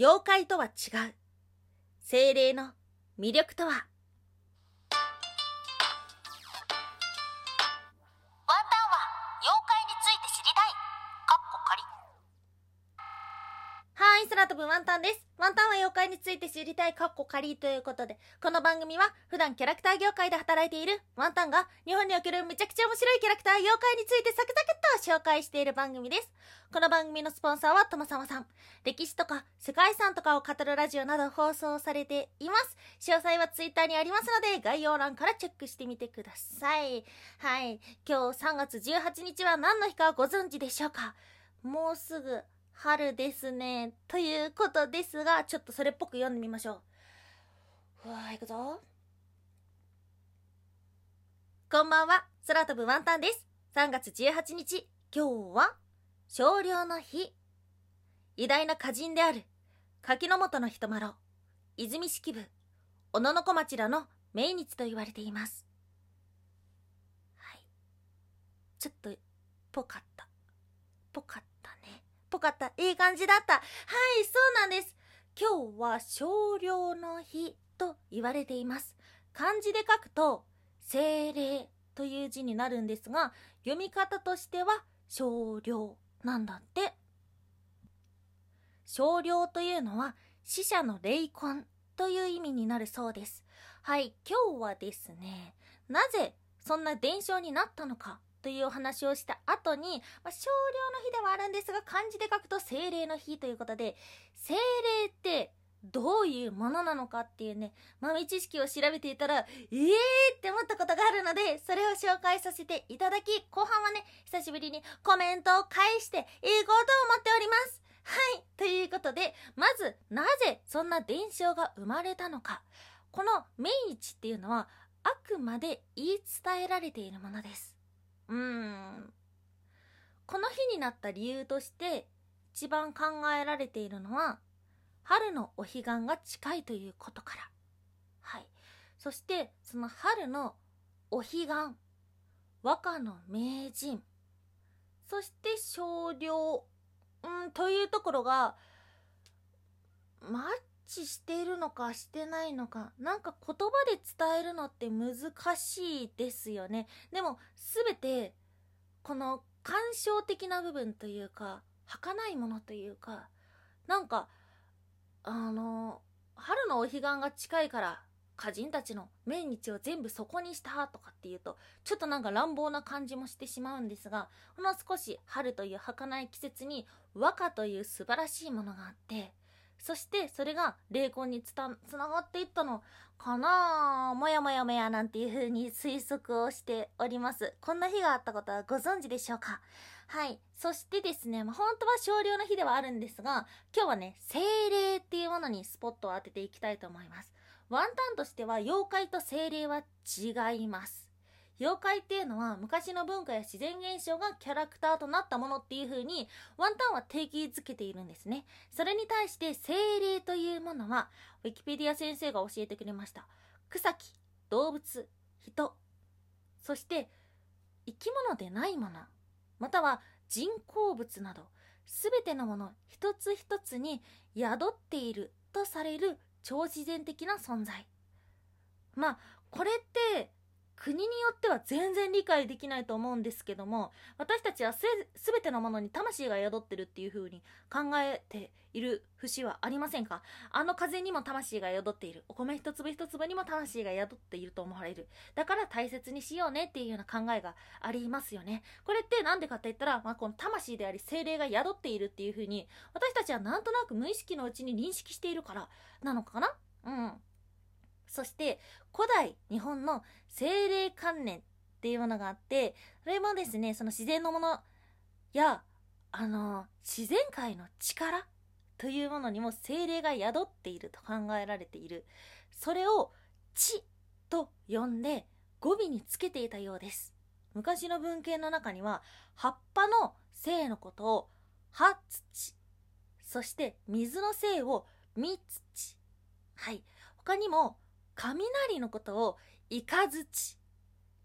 妖怪とは違う。精霊の魅力とはワンタンです。ワンタンは妖怪について知りたいカッコ仮ということで、この番組は普段キャラクター業界で働いているワンタンが日本におけるめちゃくちゃ面白いキャラクター妖怪についてサクサクっと紹介している番組です。この番組のスポンサーはともさまさん。歴史とか世界遺産とかを語るラジオなど放送されています。詳細はツイッターにありますので概要欄からチェックしてみてください。はい。今日3月18日は何の日かご存知でしょうか？もうすぐ春ですね。ということですが、ちょっとそれっぽく読んでみましょう。うわー、いくぞ。こんばんは、空飛ぶワンタンです。3月18日、今日は、少量の日。偉大な歌人である、柿の本の人丸、泉式部、小野小町らの命日と言われています。はい。ちょっと、ぽかった。ぽかった。ぽかった。いい感じだった。はい、そうなんです。今日は少量の日と言われています。漢字で書くと、精霊という字になるんですが、読み方としては少量なんだって。少量というのは死者の霊魂という意味になるそうです。はい、今日はですね、なぜそんな伝承になったのかというお話をした後に、まあ、少量の日ではあるんですが漢字で書くと精霊の日ということで精霊ってどういうものなのかっていうね豆知識を調べていたらええーって思ったことがあるのでそれを紹介させていただき後半はね久しぶりにコメントを返していこうと思っております。はい。ということでまずなぜそんな伝承が生まれたのか。この命日っていうのはあくまで言い伝えられているものです。うん。この日になった理由として一番考えられているのは春のお彼岸が近いということから。はい。そしてその春のお彼岸和歌の名人。そして少量うんというところがマッチしているのかしてないのかなんか言葉で伝えるのって難しいですよね。でも全てこの感傷的な部分というか儚いものというかなんかあの春のお彼岸が近いから歌人たちの命日を全部そこにしたとかっていうとちょっとなんか乱暴な感じもしてしまうんですがほんの少し春という儚い季節に和歌という素晴らしいものがあってそしてそれが霊魂につたつながっていったのかな？もやもやもやなんていう風に推測をしております。こんな日があったことはご存知でしょうか？はい。そしてですね、まあ、本当は少量の日ではあるんですが今日はね精霊っていうものにスポットを当てていきたいと思います。ワンタンとしては妖怪と精霊は違います。妖怪っていうのは昔の文化や自然現象がキャラクターとなったものっていう風にワンタンは定義づけているんですね。それに対して精霊というものはウィキペディア先生が教えてくれました。草木動物人そして生き物でないものまたは人工物など全てのもの一つ一つに宿っているとされる超自然的な存在。まあこれって国によっては全然理解できないと思うんですけども私たちはす全てのものに魂が宿ってるっていう風に考えている節はありませんか？あの風にも魂が宿っている。お米一粒一粒にも魂が宿っていると思われる。だから大切にしようねっていうような考えがありますよね。これって何でかって言ったら、まあ、この魂であり精霊が宿っているっていう風に私たちはなんとなく無意識のうちに認識しているからなのかな？うん。そして古代日本の精霊観念っていうものがあってそれもですねその自然のものやあの自然界の力というものにも精霊が宿っていると考えられている。それを「地」と呼んで語尾につけていたようです。昔の文献の中には葉っぱの性のことを「葉土」そして水の性を「み土」はい。他にも雷のことをイカズチ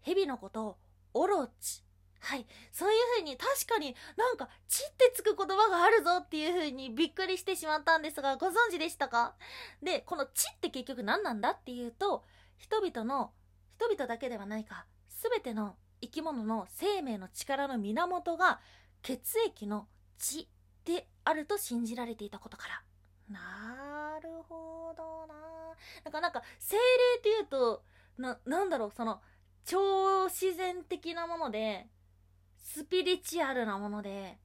蛇のことをオロチ。はい。そういう風に確かになんか「ち」ってつく言葉があるぞっていう風にびっくりしてしまったんですがご存知でしたか？で、この「ち」って結局何なんだっていうと人々の人々だけではないか全ての生き物の生命の力の源が血液の血であると信じられていたことから。なるほど。なんかなんか精霊っていうとななんだろうその超自然的なものでスピリチュアルなもので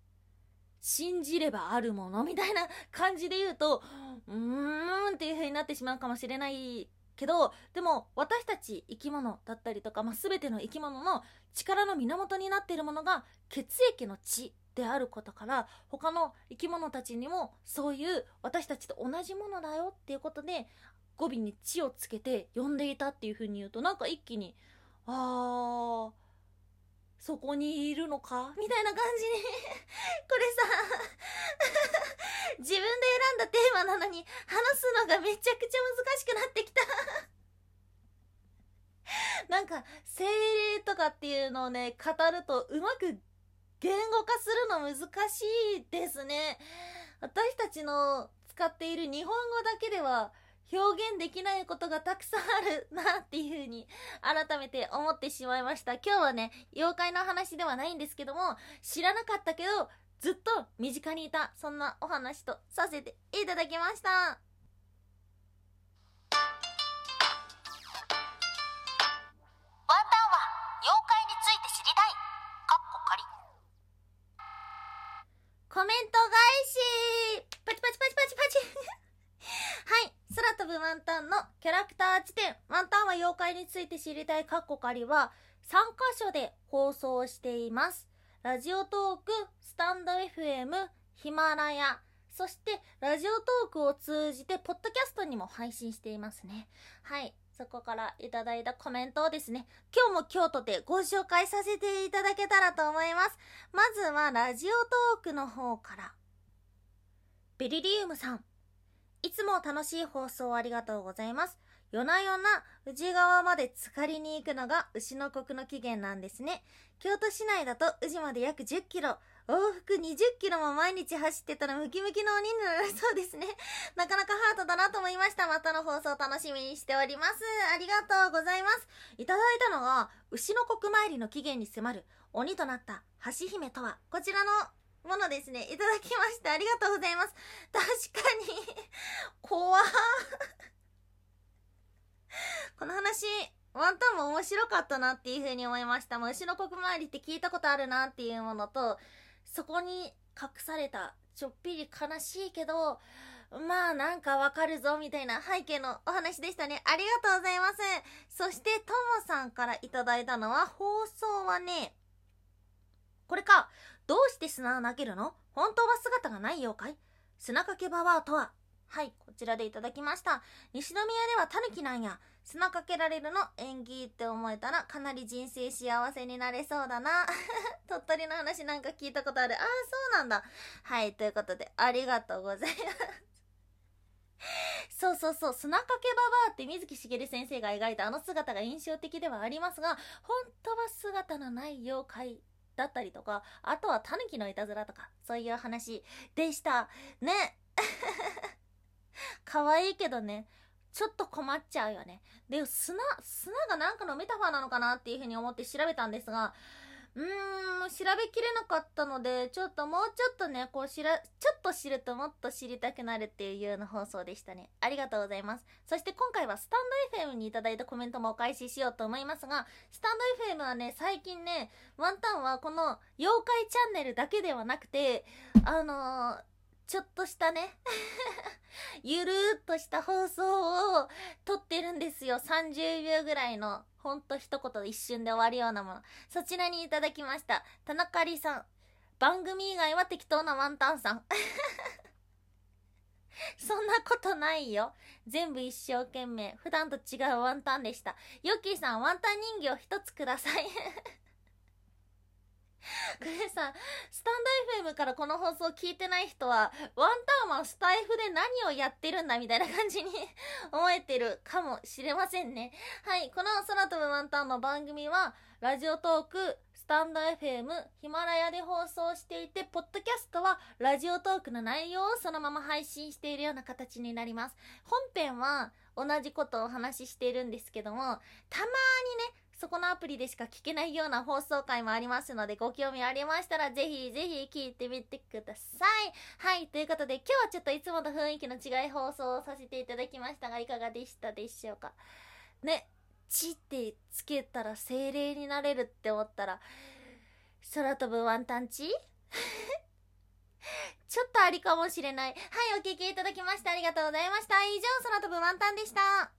信じればあるものみたいな感じで言うとうーんっていう風になってしまうかもしれないけどでも私たち生き物だったりとか、まあ、全ての生き物の力の源になっているものが血液の血であることから他の生き物たちにもそういう私たちと同じものだよっていうことで語尾に「血」をつけて呼んでいたっていう風に言うとなんか一気にあーそこにいるのか？みたいな感じに。これさ 自分で選んだテーマなのに話すのがめちゃくちゃ難しくなってきた。なんか精霊とかっていうのをね語るとうまく言語化するの難しいですね。私たちの使っている日本語だけでは表現できないことがたくさんあるなっていう風に改めて思ってしまいました。今日はね、妖怪の話ではないんですけども、知らなかったけど、ずっと身近にいた、そんなお話とさせていただきました。ワンタンは妖怪について知りたいカッコ仮は3カ所で放送しています。ラジオトーク、スタンド FM、ヒマラヤ、そしてラジオトークを通じてポッドキャストにも配信していますね。はい。そこからいただいたコメントをですね、今日も京都でご紹介させていただけたらと思います。まずはラジオトークの方から。ベリリウムさん。いつも楽しい放送ありがとうございます。夜な夜な宇治川まで浸かりに行くのが牛の国の起源なんですね。京都市内だと宇治まで約10キロ、往復20キロも毎日走ってたらムキムキの鬼になるそうですね。なかなかハートだなと思いました。またの放送楽しみにしております。ありがとうございます。いただいたのが、牛の国参りの起源に迫る鬼となった橋姫とは、こちらのものですね。いただきましてありがとうございます。確かに 怖この話、ワンタンも面白かったなっていう風に思いました。もう牛の国周りって聞いたことあるなっていうものと、そこに隠されたちょっぴり悲しいけど、まあなんかわかるぞみたいな背景のお話でしたね。ありがとうございます。そしてともさんからいただいたのは放送はね、これか、どうして砂を投げるの？本当は姿がない妖怪砂かけババアとは？はい、こちらでいただきました。西宮ではタヌキなんや。砂かけられるの？縁起って思えたらかなり人生幸せになれそうだな。鳥取の話なんか聞いたことある。ああ、そうなんだ。はい、ということで、ありがとうございます。そうそうそう、砂かけババアって水木しげる先生が描いたあの姿が印象的ではありますが、本当は姿のない妖怪だったりとか、あとはタヌキのいたずらとか、そういう話でした。ね。可愛いけどね、ちょっと困っちゃうよね。で、砂、砂がなんかのメタファーなのかなっていうふうに思って調べたんですが、うーん、調べきれなかったので、ちょっともうちょっとね、こうしら、ちょっと知るともっと知りたくなるっていうような放送でしたね。ありがとうございます。そして今回はスタンド FM にいただいたコメントもお返ししようと思いますが、スタンド FM はね、最近ね、ワンタンはこの妖怪チャンネルだけではなくて、あのー、ちょっとしたねゆるーっとした放送を撮ってるんですよ。30秒ぐらいの、ほんと一言一瞬で終わるようなもの。そちらにいただきました。田中里さん。番組以外は適当なワンタンさん。そんなことないよ。全部一生懸命。普段と違うワンタンでした。ヨッキーさん、ワンタン人形一つください これさ、スタンド FM からこの放送聞いてない人は、ワンタンはスタイフで何をやってるんだみたいな感じに 思えてるかもしれませんね。はい、この空飛ぶワンタンの番組は、ラジオトーク、スタンド FM、ヒマラヤで放送していて、ポッドキャストはラジオトークの内容をそのまま配信しているような形になります。本編は同じことをお話ししているんですけども、たまにね、そこのアプリでしか聞けないような放送回もありますので、ご興味ありましたら、ぜひぜひ聞いてみてください。はい、ということで、今日はちょっといつもと雰囲気の違い放送をさせていただきましたが、いかがでしたでしょうか？ね、ちってつけたら精霊になれるって思ったら、空飛ぶワンタンチ？ちょっとありかもしれない。はい、お聞きいただきましてありがとうございました。以上、空飛ぶワンタンでした。